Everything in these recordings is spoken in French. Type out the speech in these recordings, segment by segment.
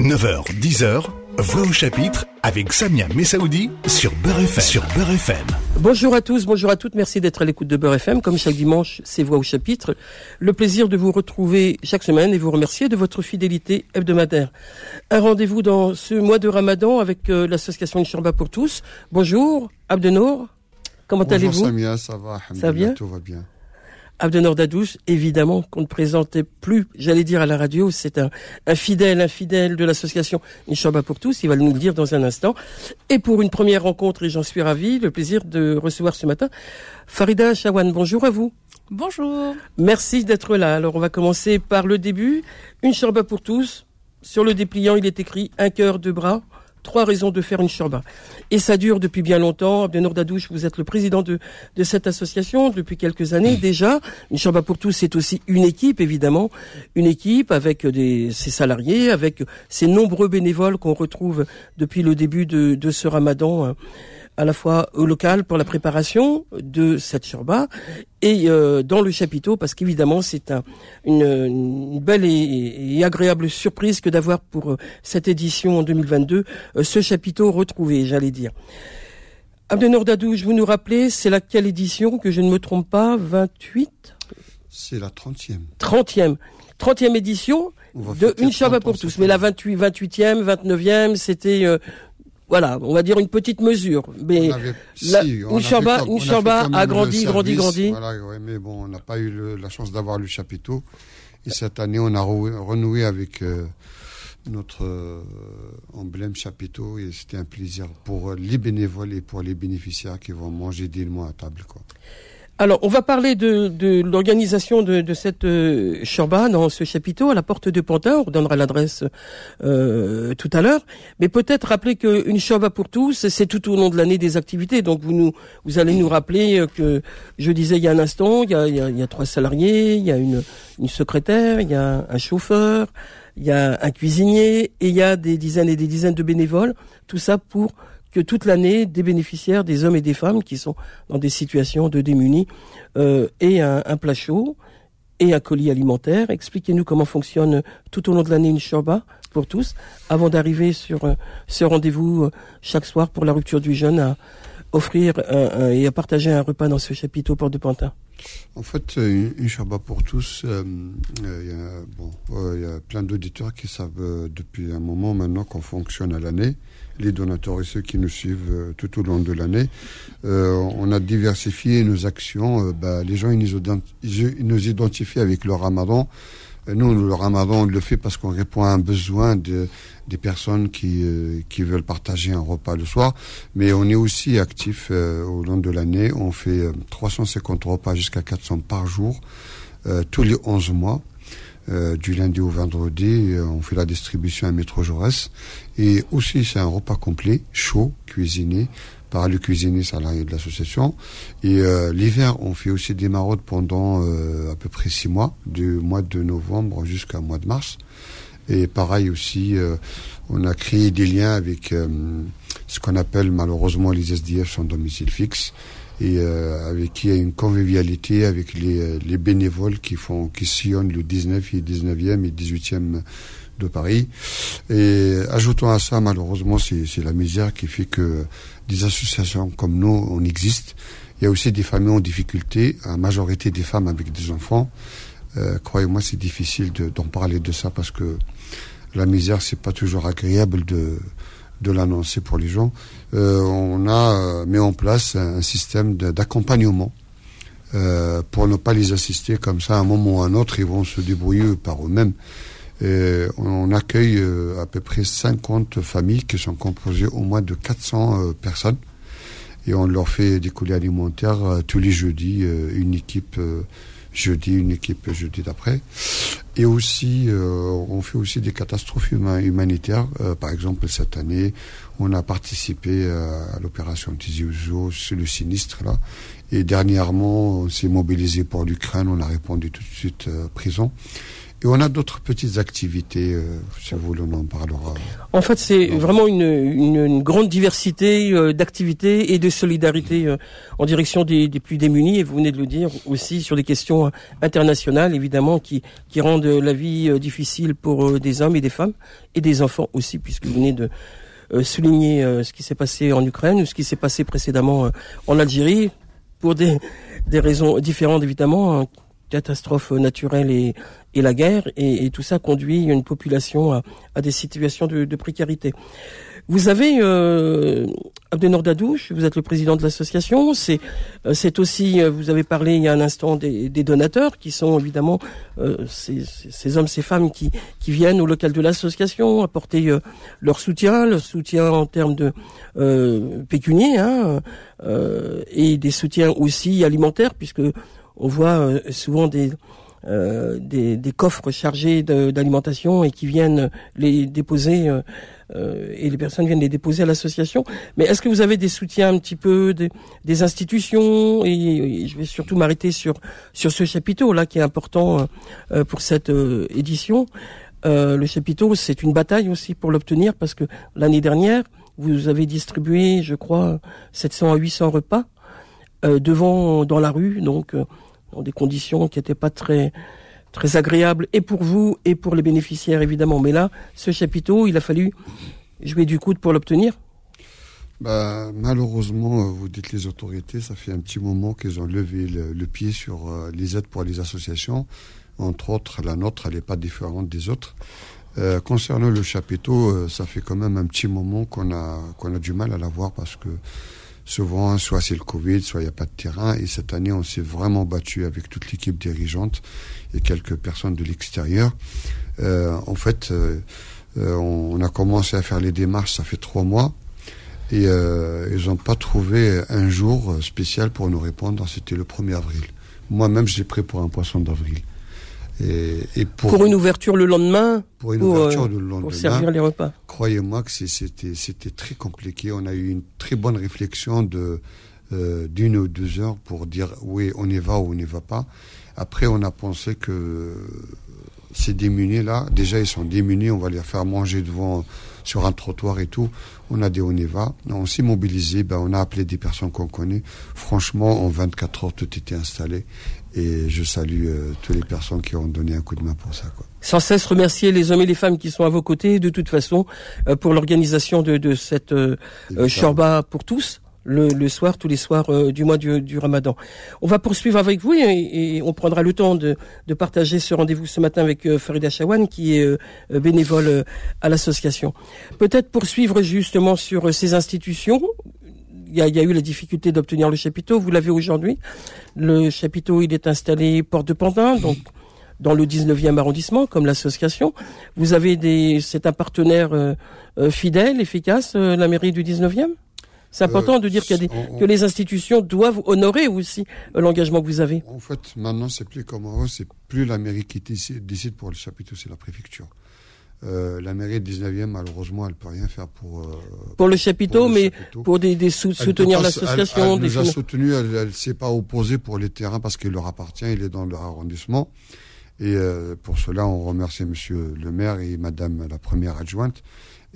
9h, 10h, Voix au chapitre avec Samia Messaoudi sur Beurre FM. Sur Beurre FM. Bonjour à tous, bonjour à toutes, merci d'être à l'écoute de Beurre FM. Comme chaque dimanche, c'est Voix au chapitre. Le plaisir de vous retrouver chaque semaine et vous remercier de votre fidélité hebdomadaire. Un rendez-vous dans ce mois de Ramadan avec euh, l'association Inchamba pour tous. Bonjour, Abdenour. Comment allez-vous? Bonjour Samia, ça va, Ça va bien? Tout va bien. Abdenor Dadouche, évidemment, qu'on ne présentait plus, j'allais dire à la radio, c'est un, un fidèle, un fidèle de l'association Inchamba pour tous, il va nous le dire dans un instant. Et pour une première rencontre, et j'en suis ravi, le plaisir de recevoir ce matin Farida Chawan. Bonjour à vous. Bonjour. Merci d'être là. Alors on va commencer par le début. Une shorba pour tous. Sur le dépliant, il est écrit un cœur, deux bras. Trois raisons de faire une shorba. Et ça dure depuis bien longtemps. Abdenour Dadouche, vous êtes le président de, de cette association depuis quelques années déjà. Une shorba pour tous, c'est aussi une équipe, évidemment. Une équipe avec des, ses salariés, avec ces nombreux bénévoles qu'on retrouve depuis le début de, de ce ramadan hein, à la fois au local pour la préparation de cette shorba et euh, dans le chapiteau parce qu'évidemment c'est un, une, une belle et, et agréable surprise que d'avoir pour euh, cette édition en 2022 euh, ce chapiteau retrouvé, j'allais dire. Abdenor Dadouche, vous nous rappelez, c'est laquelle édition que je ne me trompe pas, 28 C'est la 30e. 30e. 30e édition de Une Shaba 30 pour tous. Mais la année. 28, 28e, 29e, c'était, euh, voilà, on va dire une petite mesure. Mais la- si, a grandi, grandi, grandi. Voilà, ouais, mais bon, on n'a pas eu le- la chance d'avoir le chapiteau. Et cette année, on a re- renoué avec euh, notre euh, emblème chapiteau et c'était un plaisir pour les bénévoles et pour les bénéficiaires qui vont manger dignement à table. Quoi. Alors, on va parler de, de l'organisation de, de cette euh, dans ce chapiteau à la porte de Pantin. On redonnera l'adresse euh, tout à l'heure. Mais peut-être rappeler qu'une shorba pour tous, c'est tout au long de l'année des activités. Donc, vous nous, vous allez nous rappeler euh, que je disais il y a un instant, il y a, il trois salariés, il y a une, une secrétaire, il y a un chauffeur, il y a un cuisinier et il y a des dizaines et des dizaines de bénévoles. Tout ça pour que toute l'année, des bénéficiaires, des hommes et des femmes qui sont dans des situations de démunis, euh, aient un, un plat chaud et un colis alimentaire. Expliquez-nous comment fonctionne tout au long de l'année une shorba pour tous, avant d'arriver sur euh, ce rendez-vous euh, chaque soir pour la rupture du jeûne à offrir un- et à partager un repas dans ce chapiteau Porte de Pantin. En fait, euh, une, Shabbat pour tous, il y a, bon, il y a plein d'auditeurs qui savent depuis un moment maintenant qu'on fonctionne à l'année. Les donateurs et ceux qui nous suivent euh, tout au long de l'année. Euh, on a diversifié nos actions. euh, bah, les gens ils nous, ils nous identifient avec le ramadan. Nous, le ramadan, on le fait parce qu'on répond à un besoin de, des personnes qui, qui veulent partager un repas le soir. Mais on est aussi actif au long de l'année. On fait euh, 350 repas jusqu'à 400 par jour, tous les 11 mois. Euh, du lundi au vendredi, euh, on fait la distribution à Métro Jaurès. Et aussi, c'est un repas complet, chaud, cuisiné par le cuisinier salarié de l'association. Et euh, l'hiver, on fait aussi des maraudes pendant euh, à peu près six mois, du mois de novembre jusqu'au mois de mars. Et pareil aussi, on a créé des liens avec ce qu'on appelle malheureusement les SDF sans domicile fixe et euh, avec qui il y a une convivialité avec les, euh, les bénévoles qui font qui sillonnent le 19 et 19e et 18e de Paris. Et ajoutons à ça, malheureusement, c'est la misère qui fait que des associations comme nous, on existe. Il y a aussi des familles en difficulté, la majorité des femmes avec des enfants. Euh, Croyez-moi, c'est difficile de- d'en parler de ça parce que la misère, c'est pas toujours agréable de, de l'annoncer pour les gens. Euh, on a euh, mis en place un, système d'accompagnement euh, pour ne pas les assister comme ça à un moment ou à un autre, ils vont se débrouiller par eux-mêmes. On, accueille à peu près 50 familles qui sont composées au moins de 400 euh, personnes. Et on leur fait des colis alimentaires tous les jeudis, une équipe jeudi, une équipe jeudi d'après. Et aussi, euh, on fait aussi des catastrophes huma- humanitaires. Euh, par exemple, cette année, on a participé euh, à l'opération Tizi sur le sinistre là. Et dernièrement, on s'est mobilisé pour l'Ukraine. On a répondu tout de suite présent. Et on a d'autres petites activités, euh, si vous voulez, on en parlera. En fait, c'est vraiment une, une, grande diversité euh, d'activités et de solidarité euh, en direction des, des, plus démunis. Et vous venez de le dire aussi sur les questions internationales, évidemment, qui, qui rendent la vie difficile pour des hommes et des femmes et des enfants aussi, puisque vous venez de souligner ce qui s'est passé en Ukraine ou ce qui s'est passé précédemment en Algérie pour des, des raisons différentes, évidemment. Hein, catastrophes naturelles et, la guerre, et, tout ça conduit une population à, des situations de, précarité. Vous avez euh, Abdenor Dadouche, vous êtes le président de l'association. C'est euh, aussi, euh, vous avez parlé il y a un instant des, des donateurs qui sont évidemment euh, ces, ces, hommes, ces femmes qui qui viennent au local de l'association apporter euh, leur soutien, leur soutien en termes de euh, pécunier, hein, et des soutiens aussi alimentaires puisque on voit souvent des euh, des, des, coffres chargés d'alimentation et qui viennent les déposer euh, euh, et les personnes viennent les déposer à l'association. Mais est-ce que vous avez des soutiens un petit peu des, des institutions? Et, je vais surtout m'arrêter sur sur ce chapiteau là qui est important euh, pour cette édition. le chapiteau, c'est une bataille aussi pour l'obtenir parce que l'année dernière, vous avez distribué, je crois, 700 à 800 repas devant dans la rue, donc dans des conditions qui n'étaient pas très très agréables et pour vous et pour les bénéficiaires évidemment. Mais là, ce chapiteau, il a fallu jouer du coude pour l'obtenir. Bah, malheureusement, euh, vous dites les autorités, ça fait un petit moment qu'ils ont levé le, pied sur euh, les aides pour les associations. Entre autres, la nôtre, elle n'est pas différente des autres. Euh, concernant le chapiteau, ça fait quand même un petit moment qu'on a qu'on a du mal à l'avoir parce que Souvent, soit c'est le Covid, soit il n'y a pas de terrain. Et cette année, on s'est vraiment battu avec toute l'équipe dirigeante et quelques personnes de l'extérieur. Euh, en fait, euh, euh, on a commencé à faire les démarches, ça fait trois mois. Et ils n'ont pas trouvé un jour spécial pour nous répondre. C'était le 1er avril. Moi-même, j'ai pris pour un poisson d'avril. Et, pour, une ouverture le lendemain Pour une ouverture euh, le lendemain. Pour servir les repas. Croyez-moi que c'était très compliqué. On a eu une très bonne réflexion de euh, d'une ou deux heures pour dire oui, on y va ou on n'y va pas. Après, on a pensé que ces démunis là, déjà ils sont démunis, on va les faire manger devant sur un trottoir et tout. On a dit on y va. On s'est mobilisé, ben, on a appelé des personnes qu'on connaît. Franchement, en 24 heures, tout était installé. Et je salue euh, toutes les personnes qui ont donné un coup de main pour ça. Quoi. Sans cesse remercier les hommes et les femmes qui sont à vos côtés, de toute façon, euh, pour l'organisation de, de cette euh, euh Shorba pour tous. Le, soir, tous les soirs du mois du, Ramadan. On va poursuivre avec vous et, on prendra le temps de, partager ce rendez-vous ce matin avec Farida Chawan, qui est bénévole à l'association. Peut-être poursuivre justement sur ces institutions il y, a, eu la difficulté d'obtenir le chapiteau. Vous l'avez aujourd'hui. Le chapiteau, il est installé porte de Pantin, donc dans le 19e arrondissement, comme l'association. Vous avez des, c'est un partenaire euh, euh, fidèle, efficace, euh, la mairie du 19e. C'est important de dire qu'il y a des, que les institutions doivent honorer aussi l'engagement que vous avez. En fait, maintenant, c'est plus comme avant, c'est plus la mairie qui décide pour le chapiteau, c'est la préfecture. Euh, la mairie du 19e, malheureusement, elle peut rien faire pour euh, pour le chapiteau, mais pour des, des soutenir l'association. Elle, elle, nous a soutenu, elle, elle s'est pas opposée pour les terrains parce qu'il leur appartient, il est dans leur arrondissement. Et euh, pour cela, on remercie Monsieur le maire et Madame la première adjointe.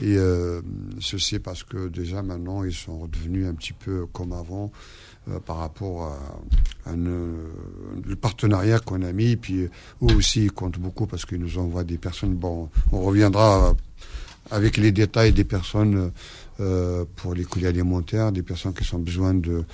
Et euh, ceci parce que déjà maintenant, ils sont redevenus un petit peu comme avant. Euh, par rapport à, à le partenariat qu'on a mis. Puis eux aussi, ils comptent beaucoup parce qu'ils nous envoient des personnes. Bon, on reviendra avec les détails des personnes euh, pour les colis alimentaires, des personnes qui ont besoin de,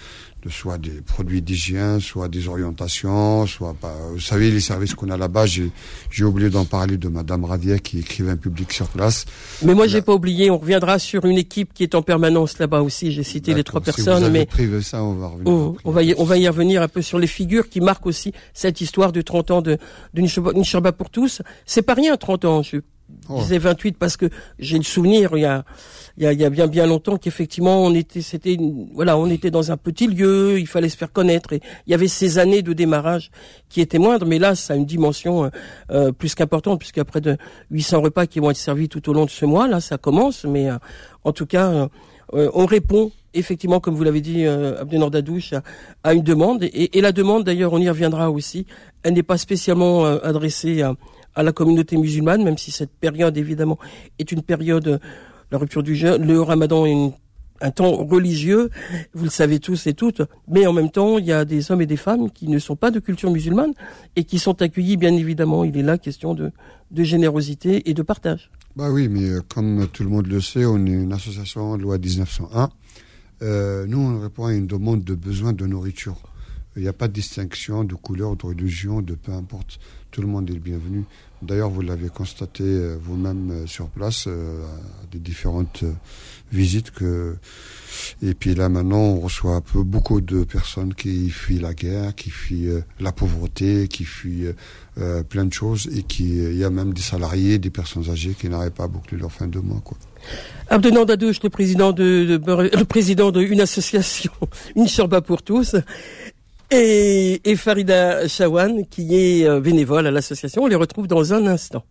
de soit des produits d'hygiène, soit des orientations, soit pas. Vous savez les services qu'on a là-bas. J'ai, j'ai oublié d'en parler de Madame Radier qui écrivait un public sur place. Mais moi j'ai pas oublié. On reviendra sur une équipe qui est en permanence là-bas aussi. J'ai cité les trois personnes, vous mais privé ça, on va revenir. Oh, on va y, on va y revenir un peu sur les figures qui marquent aussi cette histoire de 30 ans de d'une Sherba pour tous. C'est pas rien 30 ans. Je je disais 28 parce que j'ai le souvenir il y a il y a, il y a bien bien longtemps qu'effectivement on était c'était voilà on était dans un petit lieu il fallait se faire connaître et il y avait ces années de démarrage qui étaient moindres mais là ça a une dimension euh, euh plus qu'importante puisqu'il y de 800 repas qui vont être servis tout au long de ce mois là ça commence mais euh, en tout cas euh, on répond effectivement, comme vous l'avez dit, euh, Abdenor Dadouche a, une demande. Et, la demande, d'ailleurs, on y reviendra aussi, elle n'est pas spécialement euh, adressée à, la communauté musulmane, même si cette période, évidemment, est une période, la rupture du jeûne, le ramadan est un temps religieux, vous le savez tous et toutes, mais en même temps, il y a des hommes et des femmes qui ne sont pas de culture musulmane et qui sont accueillis, bien évidemment. Il est là question de, de générosité et de partage. Bah oui, mais euh, comme tout le monde le sait, on est une association loi 1901. Euh, nous, on répond à une demande de besoin de nourriture. Il n'y a pas de distinction de couleur, de religion, de peu importe. Tout le monde est le bienvenu. D'ailleurs, vous l'avez constaté euh, vous-même euh, sur place, à des différentes visites que et puis là maintenant on reçoit un peu beaucoup de personnes qui fuient la guerre, qui fuient la pauvreté, qui fuient euh, plein de choses et qui il y a même des salariés, des personnes âgées qui n'arrivent pas à boucler leur fin de mois quoi. Le président de, le président d'une association, une Sherba pour tous, et, et Farida Chawan, qui est euh, bénévole à l'association. On les retrouve dans un instant.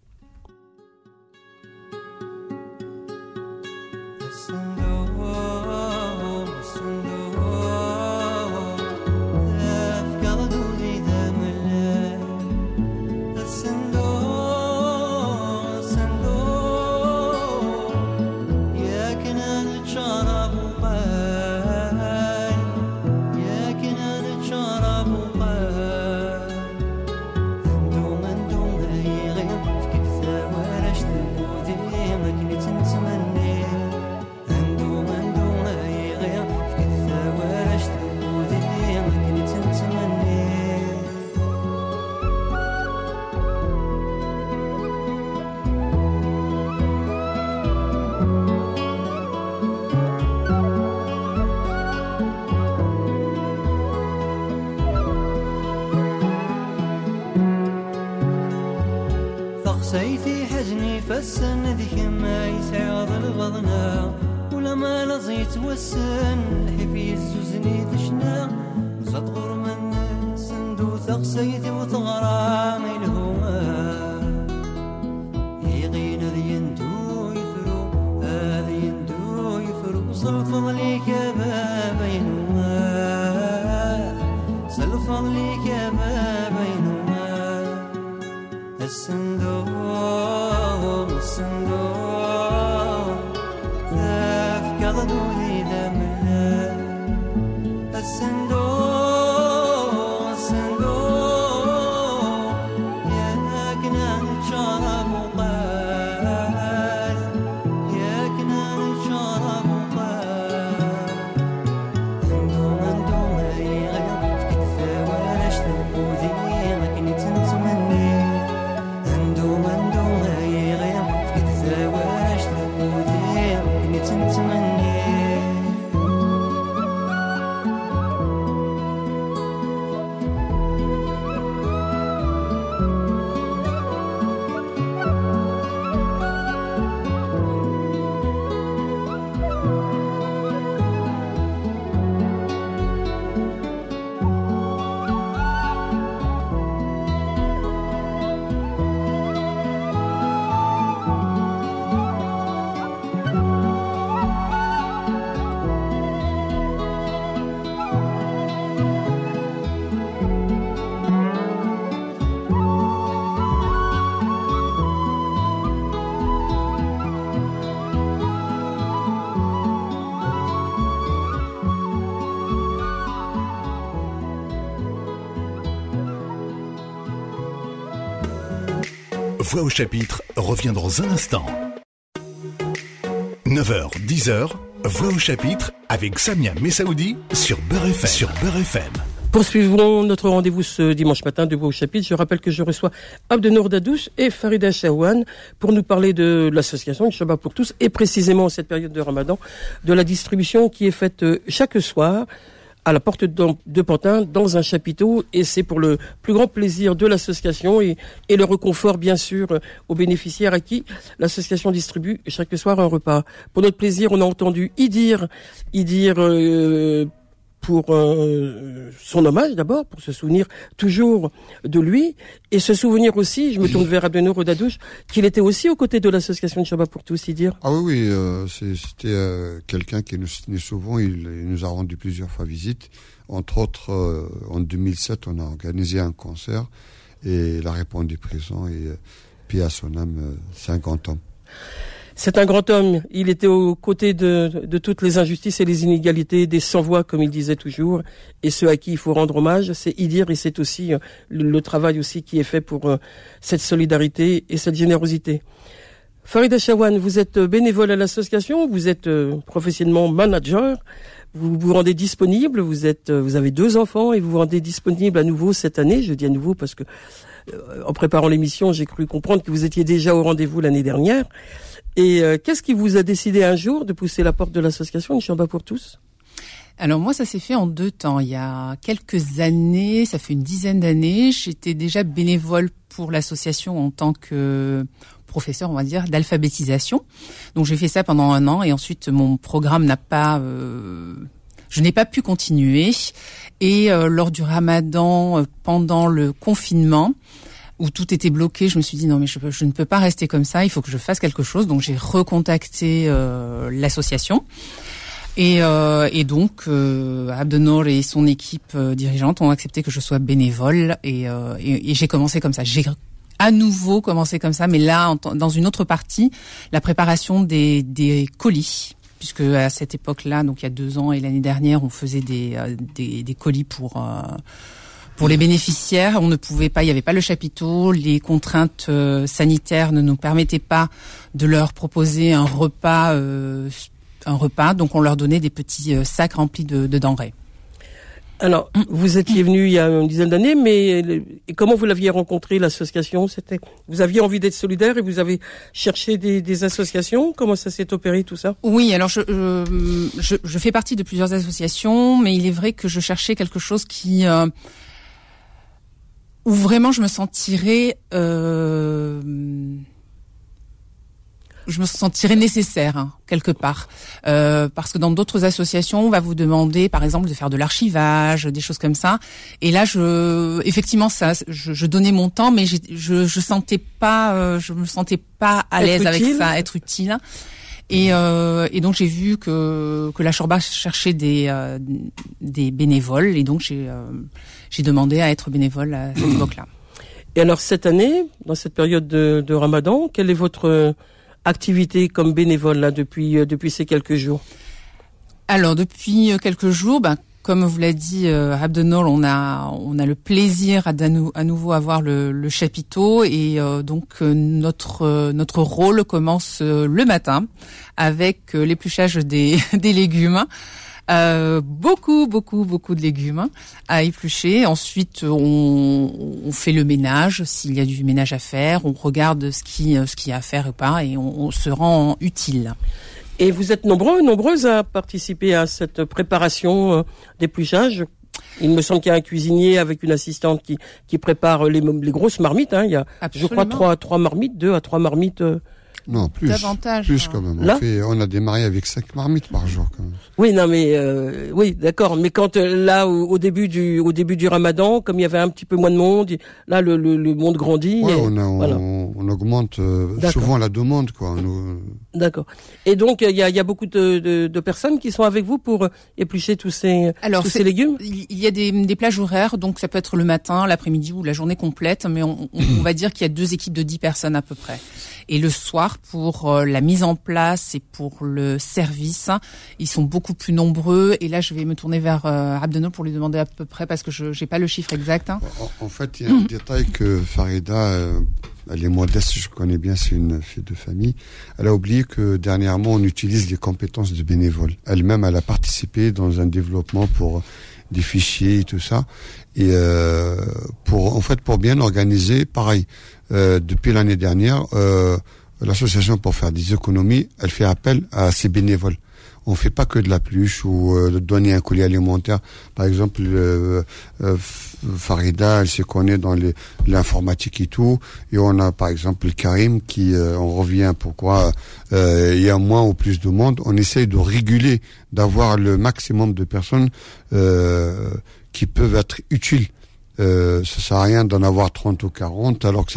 يتوسن ذيك ما يسعض البضنا ولا ما لزيت يتوسن حفي الزوزني تشنا وصدغر من سندو ثقسيد وثغرامي Voix au chapitre revient dans un instant. 9h, 10h, Voix au chapitre avec Samia Messaoudi sur Beurre FM. Poursuivons notre rendez-vous ce dimanche matin de Voix au chapitre. Je rappelle que je reçois Abdenour Dadouche et Farida Shawan pour nous parler de l'association Shabbat pour tous et précisément en cette période de Ramadan de la distribution qui est faite euh, chaque soir à la porte de, Pantin dans un chapiteau et c'est pour le plus grand plaisir de l'association et, le reconfort bien sûr aux bénéficiaires à qui l'association distribue chaque soir un repas. Pour notre plaisir, on a entendu y dire euh, pour euh, son hommage d'abord, pour se souvenir toujours de lui, et se souvenir aussi, je me tourne vers Abdenour Rodadouche, qu'il était aussi aux côtés de l'association de Shabbat pour tous, y dire. Ah oui, oui, euh, c'était euh, quelqu'un qui nous soutenait souvent, il, nous a rendu plusieurs fois visite. Entre autres, en 2007, on a organisé un concert, et il a répondu présent, et puis à son âme, 50 ans. C'est un grand homme. Il était aux côtés de, de, toutes les injustices et les inégalités, des sans-voix, comme il disait toujours. Et ceux à qui il faut rendre hommage, c'est Idir et c'est aussi euh, le, travail aussi qui est fait pour euh, cette solidarité et cette générosité. Farida Chawan, vous êtes bénévole à l'association, vous êtes euh, professionnellement manager, vous vous rendez disponible, vous êtes, vous avez deux enfants et vous vous rendez disponible à nouveau cette année. Je dis à nouveau parce que en préparant l'émission, j'ai cru comprendre que vous étiez déjà au rendez-vous l'année dernière. Et euh, qu'est-ce qui vous a décidé un jour de pousser la porte de l'association Une pour tous? Alors moi, ça s'est fait en deux temps. Il y a quelques années, ça fait une dizaine d'années, j'étais déjà bénévole pour l'association en tant que professeur, on va dire, d'alphabétisation. Donc j'ai fait ça pendant un an et ensuite mon programme n'a pas, euh, je n'ai pas pu continuer. Et euh, lors du Ramadan, pendant le confinement, où tout était bloqué, je me suis dit non mais je, ne peux pas rester comme ça, il faut que je fasse quelque chose. Donc j'ai recontacté euh, l'association. Et, euh, et, donc, euh, Abdenor et son équipe euh, dirigeante ont accepté que je sois bénévole et, euh, et, et j'ai commencé comme ça. J'ai à nouveau commencé comme ça, mais là, dans une autre partie, la préparation des, des colis puisque à cette époque-là, donc il y a deux ans et l'année dernière, on faisait des, euh, des, des colis pour pour les bénéficiaires, on ne pouvait pas, il n'y avait pas le chapiteau, les contraintes euh, sanitaires ne nous permettaient pas de leur proposer un repas, euh, un repas, donc on leur donnait des petits euh, sacs remplis de, denrées. Alors, vous étiez venu il y a une dizaine d'années, mais comment vous l'aviez rencontré l'association? C'était, vous aviez envie d'être solidaire et vous avez cherché des, associations? Comment ça s'est opéré tout ça? Oui, alors je, je, je, fais partie de plusieurs associations, mais il est vrai que je cherchais quelque chose qui où vraiment je me sentirais euh, je me sentirais nécessaire hein, quelque part. Euh, parce que dans d'autres associations on va vous demander par exemple de faire de l'archivage des choses comme ça. Et là je effectivement ça je, je donnais mon temps mais je je sentais pas euh, je me sentais pas à l'aise avec ça être utile et, euh, et donc j'ai vu que que la Chorba cherchait des euh, des bénévoles et donc j'ai euh, j'ai demandé à être bénévole à cette époque-là. Et alors cette année, dans cette période de, de Ramadan, quelle est votre activité comme bénévole là depuis depuis ces quelques jours? Alors depuis quelques jours, ben, comme vous l'a dit euh, Abdenol, on a on a le plaisir à, à nouveau avoir le, le chapiteau et euh, donc euh, notre euh, notre rôle commence le matin avec l'épluchage des, des légumes. beaucoup, beaucoup, beaucoup de légumes à éplucher. Ensuite, on, on fait le ménage s'il y a du ménage à faire. On regarde ce qui, ce qui a à faire ou pas, et on se rend utile. Et vous êtes nombreux, nombreuses à participer à cette préparation euh, d'épluchage. Il me semble qu'il y a un cuisinier avec une assistante qui, qui prépare les, les grosses marmites. Hein. Il y a, je crois, trois, trois marmites, deux à trois marmites. Euh, non, plus. Davantage. Plus quand même. On, fait, on a démarré avec cinq marmites par jour quand même. Oui, non, mais euh, oui, d'accord. Mais quand euh, là, au, début du, au début du Ramadan, comme il y avait un petit peu moins de monde, là, le, le, le monde grandit. Oui, on, on, on, augmente euh, souvent la demande, quoi. D'accord. Et donc, il y a, y a beaucoup de, de, de, personnes qui sont avec vous pour éplucher tous ces, Alors, tous ces légumes? Il y a des, des plages horaires, donc ça peut être le matin, l'après-midi ou la journée complète, mais on, on va dire qu'il y a deux équipes de dix personnes à peu près. Et le soir, pour euh, la mise en place et pour le service, ils sont beaucoup plus nombreux. Et là, je vais me tourner vers euh, Abdeno pour lui demander à peu près, parce que je n'ai pas le chiffre exact. Hein. En, fait, il y a un détail que Farida, euh, elle est modeste, je connais bien, c'est une fille de famille. Elle a oublié que dernièrement, on utilise les compétences de bénévole. Elle-même, elle a participé dans un développement pour des fichiers et tout ça. Et euh, pour en fait pour bien organiser, pareil. Euh, depuis l'année dernière, euh, l'association pour faire des économies, elle fait appel à ses bénévoles. On fait pas que de la pluche ou euh, donner un collier alimentaire. Par exemple, euh, euh, Farida, elle se connaît dans l'informatique et tout. Et on a par exemple Karim qui, on revient pourquoi il y a moins ou plus de monde. On essaye de réguler, d'avoir le maximum de personnes qui peuvent être utiles euh, ça sert à rien d'en avoir 30 ou 40 alors que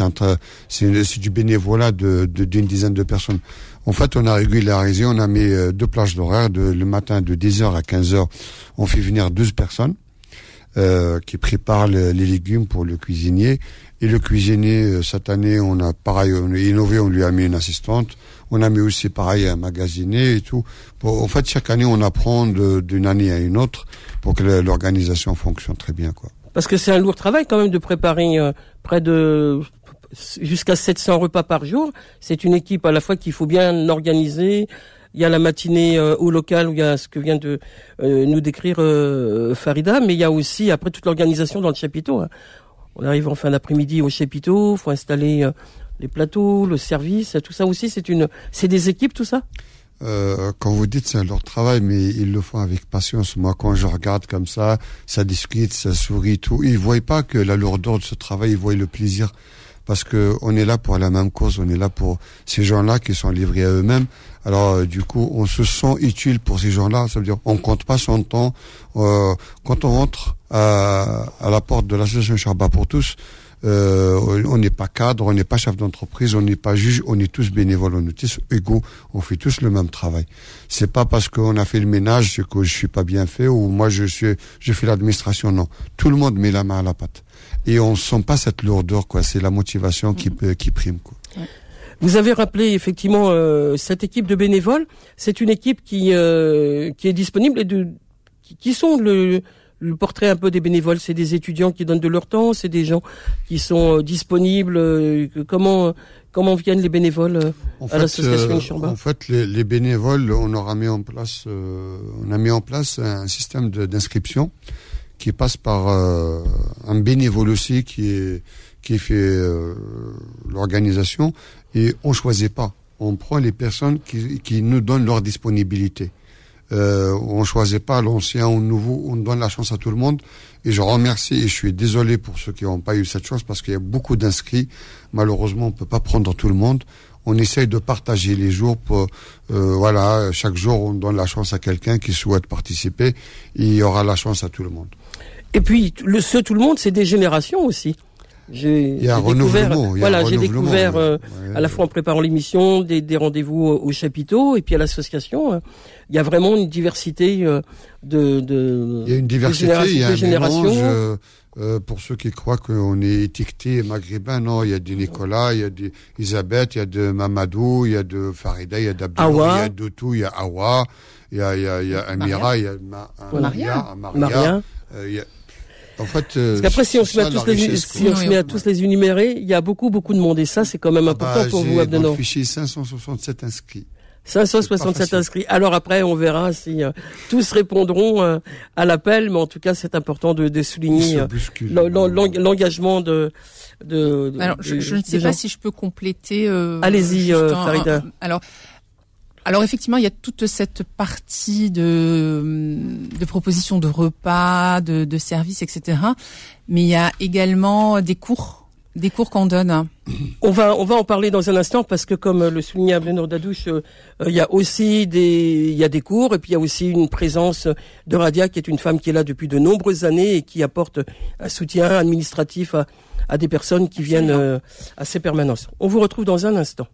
c'est du bénévolat de d'une dizaine de personnes. En fait, on a régularisé, on a mis euh, deux plages d'horaire de le matin de 10h à 15h. On fait venir 12 personnes euh, qui préparent les légumes pour le cuisinier et le cuisinier euh, cette année, on a pareil, on a innové, on lui a mis une assistante. On a mis aussi pareil un magasinier et tout. en fait, chaque année, on apprend d'une année à une autre pour que l'organisation fonctionne très bien, quoi. Parce que c'est un lourd travail quand même de préparer euh, près de jusqu'à 700 repas par jour. C'est une équipe à la fois qu'il faut bien organiser. Il y a la matinée euh, au local où il y a ce que vient de euh, nous décrire Farida, mais il y a aussi après toute l'organisation dans le chapiteau. Hein. On arrive en fin d'après-midi au chapiteau, faut installer les plateaux, le service, tout ça aussi. C'est une, c'est des équipes tout ça? Euh, quand vous dites c'est leur travail, mais ils le font avec patience. Moi, quand je regarde comme ça, ça discute, ça sourit, tout, ils voient pas que la lourdeur de ce travail, ils voient le plaisir. Parce que on est là pour la même cause, on est là pour ces gens-là qui sont livrés à eux-mêmes. Alors euh, du coup, on se sent utile pour ces gens-là. Ça veut dire, on compte pas son temps. Euh, quand on rentre à, à la porte de l'association Charba pour tous, euh, on n'est pas cadre, on n'est pas chef d'entreprise, on n'est pas juge, on est tous bénévoles, on est tous égaux, on fait tous le même travail. C'est pas parce qu'on a fait le ménage que je suis pas bien fait ou moi je suis, je fais l'administration. Non, tout le monde met la main à la pâte et on sent pas cette lourdeur quoi. C'est la motivation qui mm-hmm. qui prime quoi. Vous avez rappelé effectivement euh, cette équipe de bénévoles. C'est une équipe qui euh, qui est disponible et de qui sont le le portrait un peu des bénévoles, c'est des étudiants qui donnent de leur temps, c'est des gens qui sont euh, disponibles. Euh, comment comment viennent les bénévoles euh, à l'association Chamba En fait, les, bénévoles, on aura mis en place, on a mis en place un système d'inscription qui passe par un bénévole aussi qui est qui fait l'organisation et on choisit pas. On prend les personnes qui, qui nous donnent leur disponibilité. Euh, on choisit pas l'ancien ou le nouveau, on donne la chance à tout le monde. Et je remercie et je suis désolé pour ceux qui n'ont pas eu cette chance parce qu'il y a beaucoup d'inscrits. Malheureusement, on peut pas prendre tout le monde. On essaye de partager les jours pour, euh, voilà, chaque jour on donne la chance à quelqu'un qui souhaite participer. Il y aura la chance à tout le monde. Et puis, le, ce tout le monde, c'est des générations aussi. J'ai découvert, voilà, j'ai découvert euh, à la fois en préparant l'émission des, des rendez-vous au, chapiteau et puis à l'association. Euh, il y a vraiment une diversité euh, de, de. Il y a une diversité, il y a un mélange. Euh, pour ceux qui croient qu'on est étiqueté maghrébin, non, il y a des Nicolas, il y a des Isabeth, il y a de Mamadou, il y a de Farida, il y a d'Abdou, il y a Doutou, il y a Awa, il y a, il y a, il y a Amira, il y a Maria, Maria, il y a, en fait, euh, Parce qu'après, si on se met, à tous, les, si on se met à tous les énumérer, il y a beaucoup, beaucoup de monde. Et ça, c'est quand même ah important bah, pour vous, Abdeno. Dans fichier 567 inscrits. 567 inscrits. Alors après, on verra si euh, tous répondront euh, à l'appel, mais en tout cas, c'est important de, de souligner l'engagement de, de, Alors, je, je ne sais pas si je peux compléter. Allez-y, Farida. alors, alors effectivement, il y a toute cette partie de, de propositions de repas, de, de services, etc. Mais il y a également des cours, des cours qu'on donne. On va on va en parler dans un instant parce que comme le soulignait Abdenour Dadouche, euh, il y a aussi des il y a des cours et puis il y a aussi une présence de Radia qui est une femme qui est là depuis de nombreuses années et qui apporte un soutien administratif à, à des personnes qui viennent euh, à ces permanences. On vous retrouve dans un instant.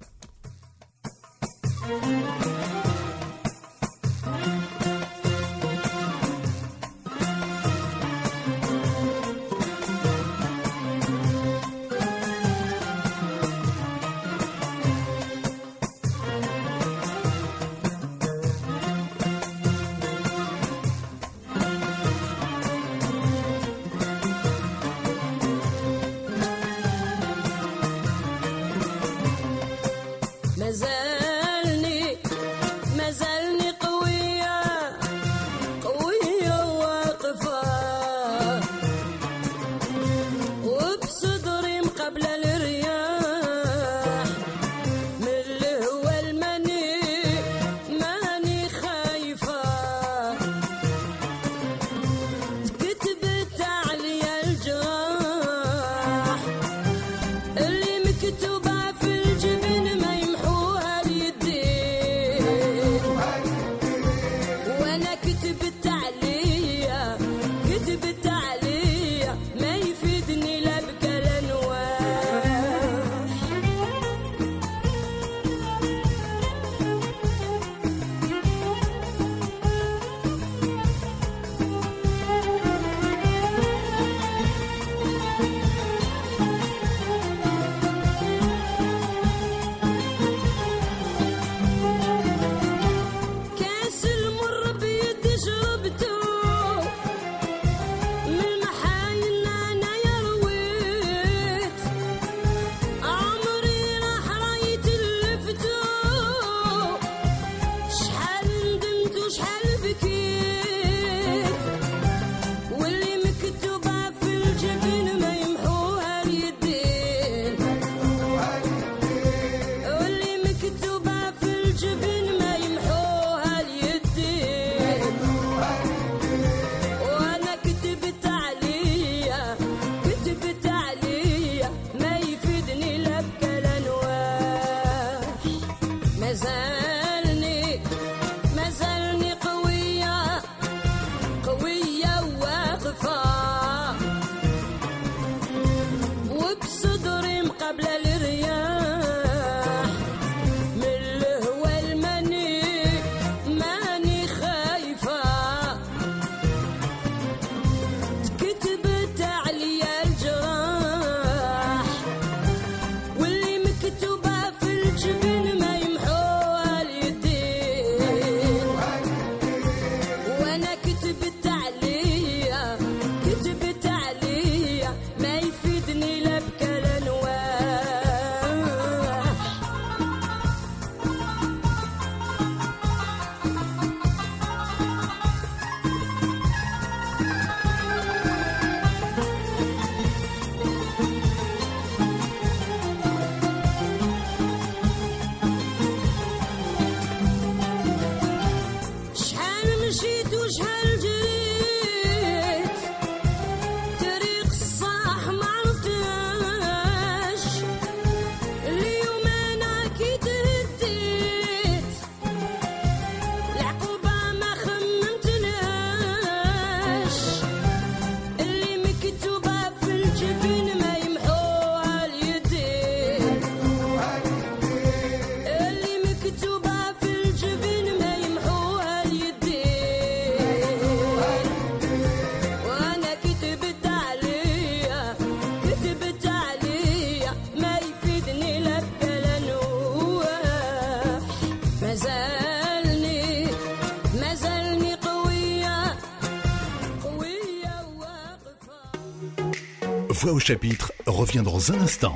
Voix au chapitre revient dans un instant.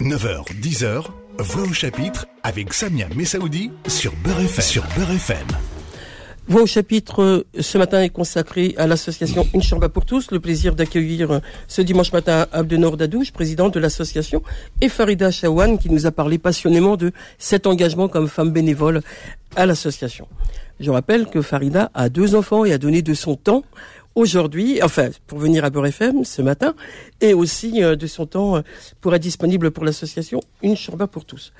9h, 10h, Voix au chapitre avec Samia Messaoudi sur Beurre FM. Sur. Voix au chapitre euh, ce matin est consacré à l'association Une Chambre pour tous. Le plaisir d'accueillir euh, ce dimanche matin Abdenor Dadouche, président de l'association, et Farida Chawan qui nous a parlé passionnément de cet engagement comme femme bénévole à l'association. Je rappelle que Farida a deux enfants et a donné de son temps aujourd'hui, enfin pour venir à Beurre FM ce matin, et aussi euh, de son temps euh, pour être disponible pour l'association Une Chambre pour tous.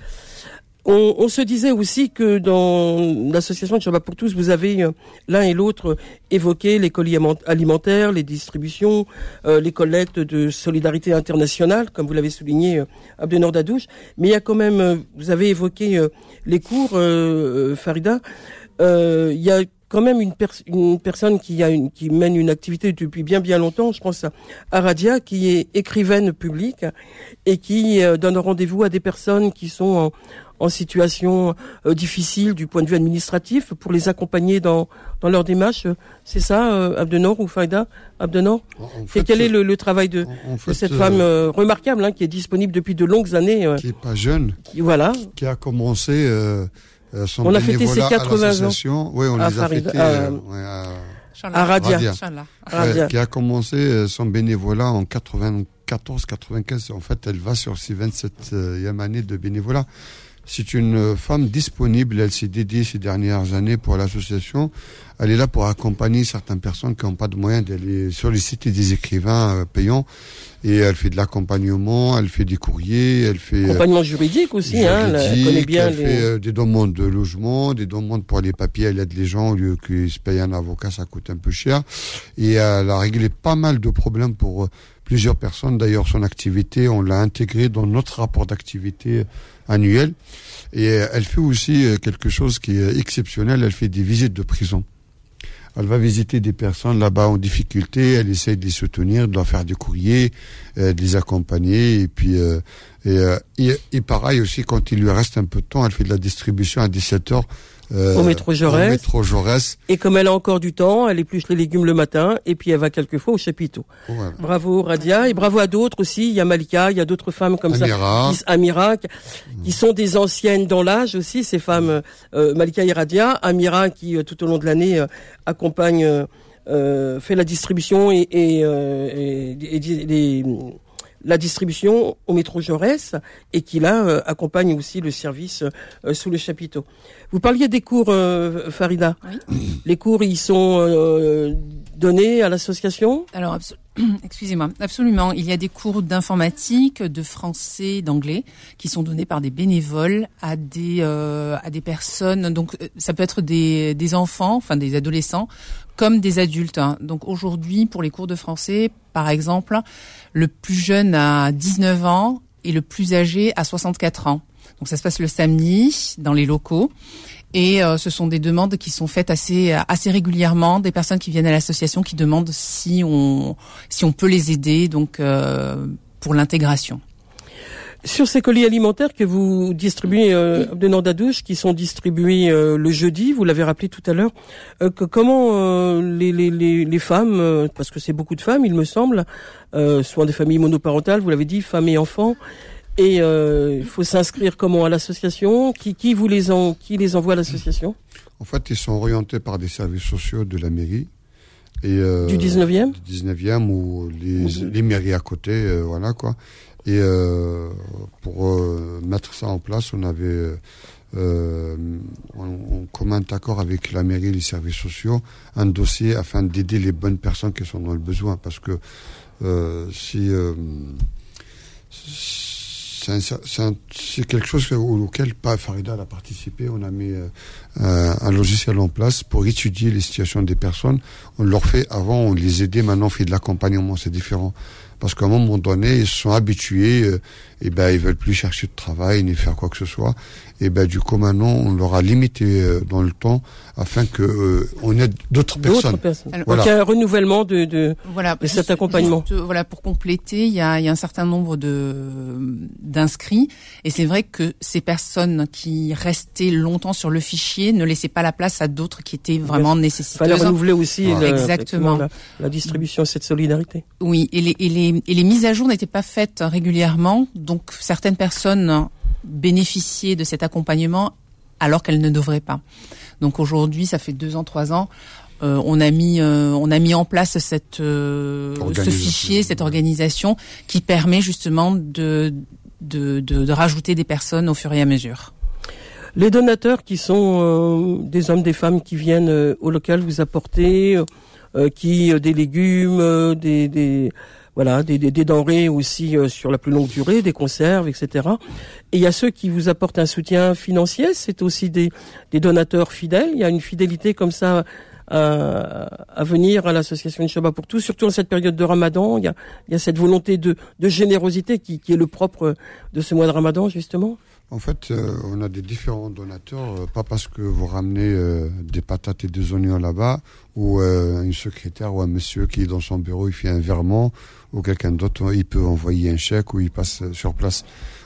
On, on se disait aussi que dans l'association de Shabbat pour tous, vous avez euh, l'un et l'autre évoqué les colis alimentaires, les distributions, euh, les collectes de solidarité internationale, comme vous l'avez souligné, euh, Abdenor Dadouche. Mais il y a quand même, euh, vous avez évoqué les cours, Farida. Il y a quand même une, pers- une personne qui, a une, qui mène une activité depuis bien bien longtemps, je pense à, Radia, qui est écrivaine publique et qui euh, donne rendez-vous à des personnes qui sont en, en situation euh, difficile du point de vue administratif pour les accompagner dans, dans leur démarche. C'est ça, euh, Abdenor ou Faïda? Abdenor? En- en Et quel est le, le travail de, en- de cette euh, femme euh, remarquable hein, qui est disponible depuis de longues années euh, qui est pas jeune, qui- Voilà. qui a commencé son On a fêté ses bénévolat 80 ans. à l'association. Oui, on À les a fêtés. à- euh, ouais, à- À Radia. Radia. Inch'Allah. Radia. Ouais, qui a commencé euh, son bénévolat en 94-95. En fait, elle va sur ses 27e année de bénévolat. C'est une femme disponible. Elle s'est dédiée ces dernières années pour l'association. Elle est là pour accompagner certaines personnes qui n'ont pas de moyens d'aller solliciter des écrivains euh, payants. Et elle fait de l'accompagnement, elle fait des courriers, elle fait... euh, Accompagnement juridique aussi, hein, elle connaît bien elle les... fait euh, des demandes de logement, des demandes pour les papiers, elle aide les gens au lieu qu'ils se payent un avocat, ça coûte un peu cher. Et elle a réglé pas mal de problèmes pour plusieurs personnes. D'ailleurs, son activité, on l'a intégrée dans notre rapport d'activité annuel. Et elle fait aussi euh, quelque chose qui est exceptionnel, elle fait des visites de prison. Elle va visiter des personnes là-bas en difficulté, elle essaie de les soutenir, de leur faire des courriers, euh, de les accompagner. Et puis, euh, et, euh, et, et pareil aussi, quand il lui reste un peu de temps, elle fait de la distribution à 17 heures. Euh, Au métro Jaurès. Au métro Jaurès. Et comme elle a encore du temps, elle épluche les légumes le matin et puis elle va quelquefois au chapiteau. Voilà. Bravo Radia et bravo à d'autres aussi. Il y a Malika, il y a d'autres femmes comme Amira. ça, qui, Amira, qui, qui sont des anciennes dans l'âge aussi. Ces femmes, euh, Malika et Radia, Amira qui euh, tout au long de l'année euh, accompagne, euh, fait la distribution et, et, euh, et- et les- la distribution au métro Jaurès et qui là euh, accompagne aussi le service euh, sous le chapiteau. Vous parliez des cours, euh, Farida. Les cours, ils sont euh, donnés à l'association? Alors Excusez-moi, absolument. Il y a des cours d'informatique, de français, d'anglais qui sont donnés par des bénévoles à des euh, à des personnes. Donc ça peut être des des enfants, enfin des adolescents, comme des adultes. hein. Donc aujourd'hui, pour les cours de français, par exemple, le plus jeune a 19 ans et le plus âgé a 64 ans. Donc ça se passe le samedi dans les locaux. Et euh, ce sont des demandes qui sont faites assez assez régulièrement, des personnes qui viennent à l'association qui demandent si on si on peut les aider donc euh, pour l'intégration. Sur ces colis alimentaires que vous distribuez euh, de Nordadouche, qui sont distribués euh, le jeudi, vous l'avez rappelé tout à l'heure, euh, que comment euh, les, les, les, les femmes, euh, parce que c'est beaucoup de femmes, il me semble, euh, souvent des familles monoparentales, vous l'avez dit, femmes et enfants, et euh, il faut s'inscrire comment à l'association? Qui, qui vous les en, qui les envoie à l'association? En fait, ils sont orientés par des services sociaux de la mairie. Et, euh, Du 19e Du 19e ou les, les mairies à côté, euh, voilà quoi. Et euh, pour euh, mettre ça en place, on avait euh, euh, en, en commun accord avec la mairie et les services sociaux un dossier afin d'aider les bonnes personnes qui sont dans le besoin. Parce que euh, si euh, c'est quelque chose au- auquel pas Farida a participé. On a mis euh, un logiciel en place pour étudier les situations des personnes. On leur fait avant, on les aidait, maintenant on fait de l'accompagnement, c'est différent. Parce qu'à un moment donné, ils se sont habitués, euh, et ben ils veulent plus chercher de travail ni faire quoi que ce soit. Et ben du coup maintenant, on leur a limité euh, dans le temps afin que euh, on aide d'autres D'autres personnes. personnes. Alors, Donc Voilà. il y a un renouvellement de, de Voilà. Et cet accompagnement. juste, euh, voilà, pour compléter, il y a, il y a un certain nombre de d'inscrits, et c'est vrai que ces personnes qui restaient longtemps sur le fichier ne laissaient pas la place à d'autres qui étaient vraiment fallait nécessiteuses. renouveler aussi Voilà. le- Exactement. la, la distribution de cette solidarité. Oui, et les, et les, et les mises à jour n'étaient pas faites régulièrement, donc certaines personnes bénéficiaient de cet accompagnement alors qu'elles ne devraient pas. Donc aujourd'hui, ça fait deux ans, trois ans, euh, on a mis euh, on a mis en place cette euh, ce fichier, cette organisation qui permet justement de de, de de rajouter des personnes au fur et à mesure. Les donateurs qui sont euh, des hommes, des femmes qui viennent euh, au local vous apporter, euh, qui euh, des légumes, euh, des, des voilà, des, des, des denrées aussi euh, sur la plus longue durée, des conserves, etc. Et il y a ceux qui vous apportent un soutien financier. C'est aussi des, des donateurs fidèles. Il y a une fidélité comme ça à, à venir à l'association Shabbat pour tous, surtout en cette période de Ramadan. Il y a, il y a cette volonté de, de générosité qui, qui est le propre de ce mois de Ramadan justement. En fait, euh, on a des différents donateurs, euh, pas parce que vous ramenez euh, des patates et des oignons là-bas, ou une secrétaire ou un monsieur qui est dans son bureau, il fait un virement, ou quelqu'un d'autre, il peut envoyer un chèque ou il passe sur place.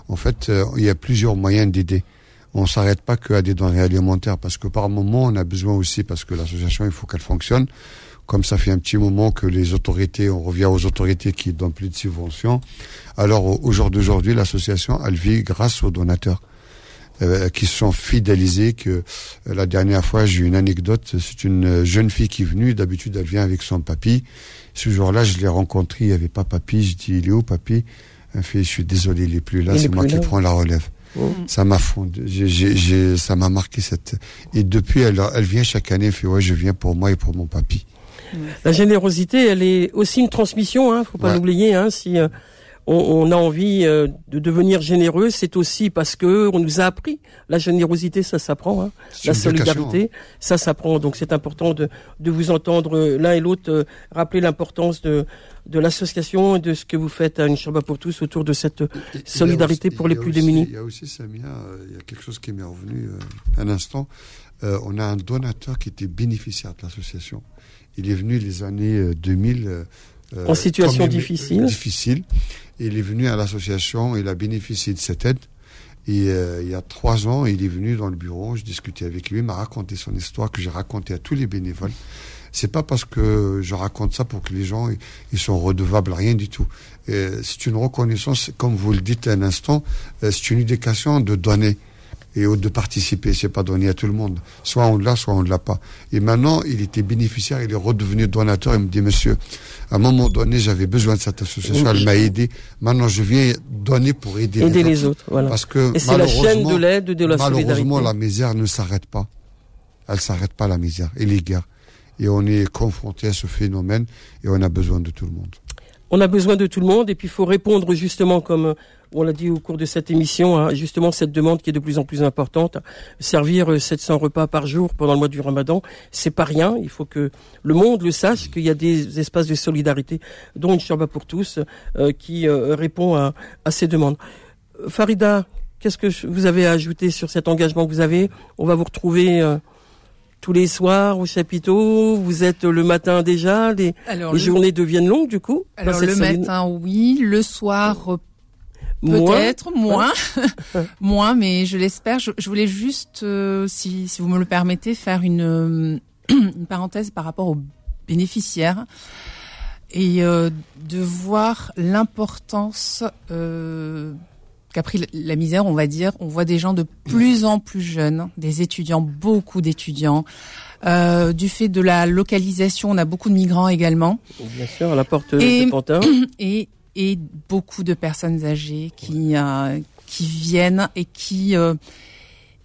En fait, il y a plusieurs moyens d'aider. On s'arrête pas qu'à des denrées alimentaires, parce que par moment, on a besoin aussi, parce que l'association, il faut qu'elle fonctionne. Comme ça fait un petit moment que les autorités, on revient aux autorités qui donnent plus de subventions. Alors au au jour d'aujourd'hui, l'association, elle vit grâce aux donateurs euh, qui se sont fidélisés. Que euh, la dernière fois, j'ai eu une anecdote. C'est une euh, jeune fille qui est venue. D'habitude, elle vient avec son papy. Ce jour-là, je l'ai rencontré. Il n'y avait pas papy. Je dis, il est où papy? Elle fait, je suis désolé, il est plus là. C'est moi qui prends la relève. Oh. Ça m'a fondu. J'ai- j'ai- j'ai- ça m'a marqué cette. Et depuis, elle, elle vient chaque année. Elle fait, ouais, je viens pour moi et pour mon papy. La générosité, elle est aussi une transmission, hein, faut pas Ouais. l'oublier. Hein, si euh, on, on a envie euh, de devenir généreux, c'est aussi parce que on nous a appris. La générosité, ça s'apprend. Hein. La solidarité, ça s'apprend. Donc c'est important de, de vous entendre euh, l'un et l'autre euh, rappeler l'importance de, de l'association et de ce que vous faites à une Shabbat pour tous autour de cette Et- solidarité aussi- pour les plus aussi- démunis. Il y a aussi, Samia, euh, il y a quelque chose qui m'est revenu euh, un instant. Euh, on a un donateur qui était bénéficiaire de l'association. Il est venu les années euh, 2000. euh, euh, En situation difficile. difficile. Et il est venu à l'association, il a bénéficié de cette aide. Et euh, il y a trois ans, il est venu dans le bureau, je discutais avec lui, il m'a raconté son histoire que j'ai raconté à tous les bénévoles. C'est pas parce que je raconte ça pour que les gens ils, sont redevables, rien du tout. Euh, c'est une reconnaissance, comme vous le dites un instant, euh, c'est une éducation de donner et de participer. C'est pas donné à tout le monde. Soit on l'a, soit on ne l'a pas. Et maintenant, il était bénéficiaire, il est redevenu donateur. Il me dit, monsieur, à un moment donné, j'avais besoin de cette association, elle m'a aidé. Maintenant, je viens donner pour aider, Aider les autres, voilà. Parce que Et c'est la chaîne de malheureusement, l'aide, de la malheureusement, solidarité. la misère ne s'arrête pas. Elle s'arrête pas, la misère et les guerres. Et on est confronté à ce phénomène et on a besoin de tout le monde. On a besoin de tout le monde et puis il faut répondre justement comme euh, on l'a dit au cours de cette émission, à justement cette demande qui est de plus en plus importante. Servir euh, 700 repas par jour pendant le mois du Ramadan, c'est pas rien. Il faut que le monde le sache qu'il y a des espaces de solidarité, dont une Shabbat pour tous, euh, qui euh, répond à, à ces demandes. Euh, Farida, qu'est-ce que vous avez à ajouter sur cet engagement que vous avez? On va vous retrouver euh, tous les soirs au chapiteau. Vous êtes le matin déjà. Les, Alors, les le, journées deviennent longues du coup. alors, le matin, oui. Le soir, euh, Moins peut-être moins, moins, mais je l'espère. Je, je voulais juste, euh, si, si vous me le permettez, faire une, euh, une parenthèse par rapport aux bénéficiaires et euh, de voir l'importance euh, qu'a pris la misère, on va dire. On voit des gens de plus en plus jeunes, des étudiants, beaucoup d'étudiants. Euh, du fait de la localisation, on a beaucoup de migrants également Bien sûr, à la porte Et- de et, et beaucoup de personnes âgées qui euh, qui viennent et qui euh,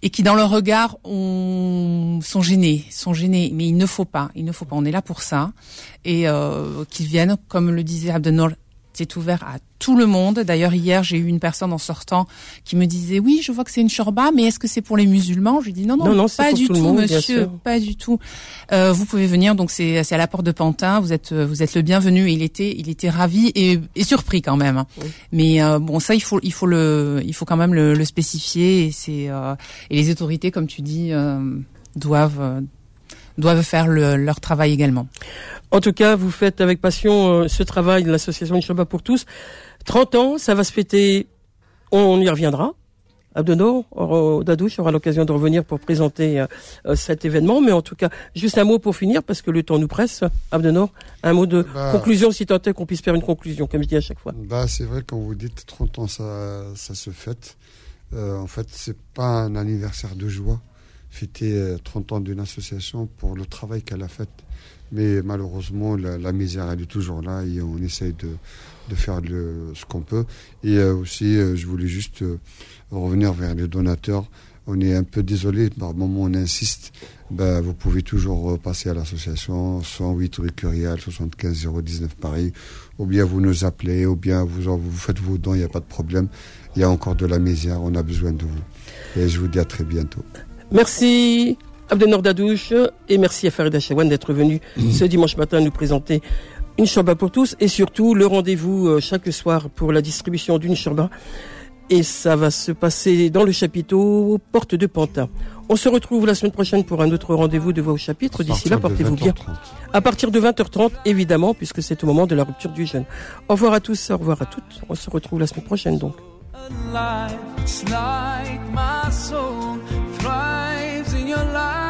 et qui dans leur regard ont, sont gênés, sont gênés. Mais il ne faut pas, il ne faut pas. On est là pour ça et euh, qu'ils viennent, comme le disait Abdenor, c'est ouvert à tout le monde. D'ailleurs, hier, j'ai eu une personne en sortant qui me disait oui, je vois que c'est une shorba, mais est-ce que c'est pour les musulmans? Je lui dis non, non, Non, non, pas du tout monsieur, pas du tout. Euh, vous pouvez venir, donc c'est à la porte de Pantin. Vous êtes euh, vous êtes le bienvenu. Il était il était ravi et, et surpris quand même. Oui. Mais euh, bon, ça il faut il faut le il faut quand même le, le spécifier et c'est euh, et les autorités, comme tu dis, euh, doivent euh, doivent faire le- leur travail également. En tout cas, vous faites avec passion euh, ce travail de l'association Inchaba pour tous. 30 ans, ça va se fêter, on y reviendra. Abdenor, Dadouche aura l'occasion de revenir pour présenter euh, euh, cet événement. Mais en tout cas, juste un mot pour finir, parce que le temps nous presse. Abdenor, un mot de Bah. conclusion, si tant est qu'on puisse faire une conclusion, comme je dis à chaque fois. Bah, c'est vrai, quand vous dites 30 ans, ça, ça se fête. Euh, en fait, c'est pas un anniversaire de joie. Fêter euh, 30 ans d'une association pour le travail qu'elle a fait. Mais malheureusement, la, misère, elle est toujours là et on essaye de, de faire le, ce qu'on peut. Et euh, aussi, euh, je voulais juste euh, revenir vers les donateurs. On est un peu désolé, par moment on insiste. Ben, vous pouvez toujours euh, passer à l'association 108 rue Curial, 75 019 Paris ou bien vous nous appelez, ou bien vous, vous faites vos dons, il n'y a pas de problème. Il y a encore de la misère, on a besoin de vous. Et je vous dis à très bientôt. Merci Abdenor Dadouche et merci à Farida Chawan d'être venu ce dimanche matin nous présenter une shorba pour tous et surtout le rendez-vous euh, chaque soir pour la distribution d'une shorba. Et ça va se passer dans le chapiteau, porte de Pantin. On se retrouve la semaine prochaine pour un autre rendez-vous de Voix au chapitre. D'ici là, portez-vous bien. 20h30. À partir de 20h30, évidemment, puisque c'est au moment de la rupture du jeûne. Au revoir à tous, au revoir à toutes. On se retrouve la semaine prochaine donc. lives in your life.